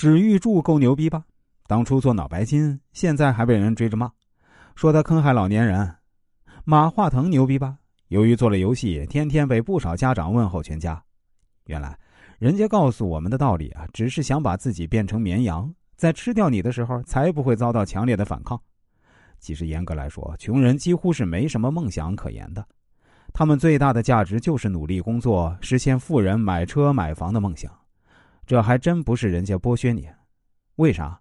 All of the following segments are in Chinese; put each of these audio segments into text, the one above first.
史玉柱够牛逼吧？当初做脑白金，现在还被人追着骂，说他坑害老年人。马化腾牛逼吧？由于做了游戏，天天被不少家长问候全家。原来，人家告诉我们的道理啊，只是想把自己变成绵羊，在吃掉你的时候，才不会遭到强烈的反抗。其实严格来说，穷人几乎是没什么梦想可言的，他们最大的价值就是努力工作，实现富人买车买房的梦想。这还真不是人家剥削你，为啥？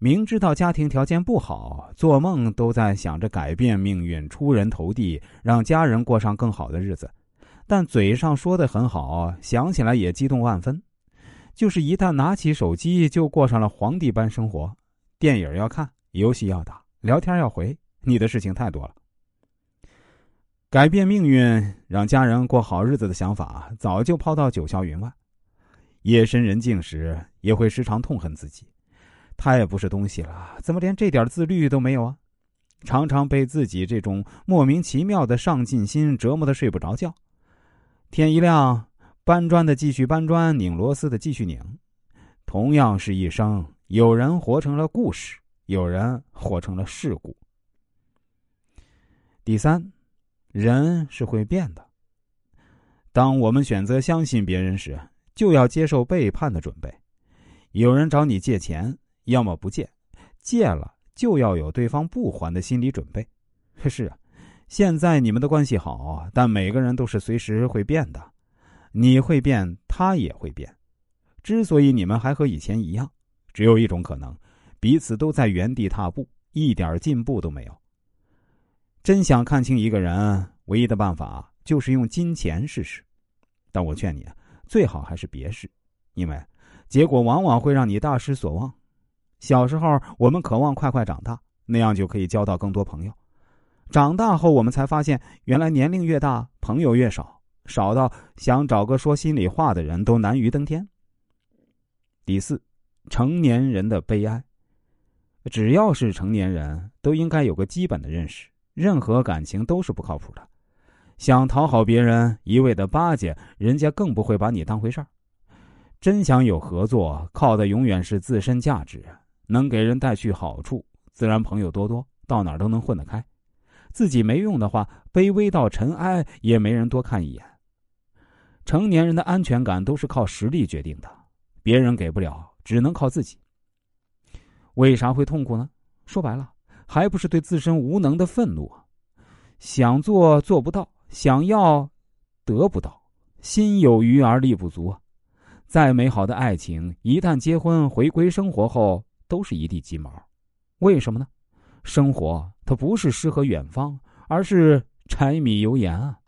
明知道家庭条件不好，做梦都在想着改变命运、出人头地，让家人过上更好的日子，但嘴上说的很好，想起来也激动万分。就是一旦拿起手机，就过上了皇帝般生活，电影要看，游戏要打，聊天要回，你的事情太多了。改变命运、让家人过好日子的想法，早就抛到九霄云外。夜深人静时，也会时常痛恨自己，太不是东西了，怎么连这点自律都没有啊？常常被自己这种莫名其妙的上进心折磨的睡不着觉。天一亮，搬砖的继续搬砖，拧螺丝的继续拧。同样是一生，有人活成了故事，有人活成了事故。第三，人是会变的。当我们选择相信别人时，就要接受背叛的准备，有人找你借钱，要么不借，借了就要有对方不还的心理准备。是啊，现在你们的关系好，但每个人都是随时会变的，你会变，他也会变。之所以你们还和以前一样，只有一种可能，彼此都在原地踏步，一点进步都没有。真想看清一个人，唯一的办法就是用金钱试试。但我劝你啊。最好还是别试，因为结果往往会让你大失所望。小时候我们渴望快快长大，那样就可以交到更多朋友；长大后我们才发现，原来年龄越大，朋友越少，少到想找个说心里话的人都难于登天。第四，成年人的悲哀。只要是成年人，都应该有个基本的认识：任何感情都是不靠谱的。想讨好别人，一味的巴结人家，更不会把你当回事儿。真想有合作，靠的永远是自身价值，能给人带去好处，自然朋友多多，到哪儿都能混得开。自己没用的话，卑微到尘埃，也没人多看一眼。成年人的安全感都是靠实力决定的，别人给不了，只能靠自己。为啥会痛苦呢？说白了，还不是对自身无能的愤怒。想做做不到。想要，得不到，心有余而力不足。再美好的爱情，一旦结婚回归生活后，都是一地鸡毛。为什么呢？生活它不是诗和远方，而是柴米油盐啊。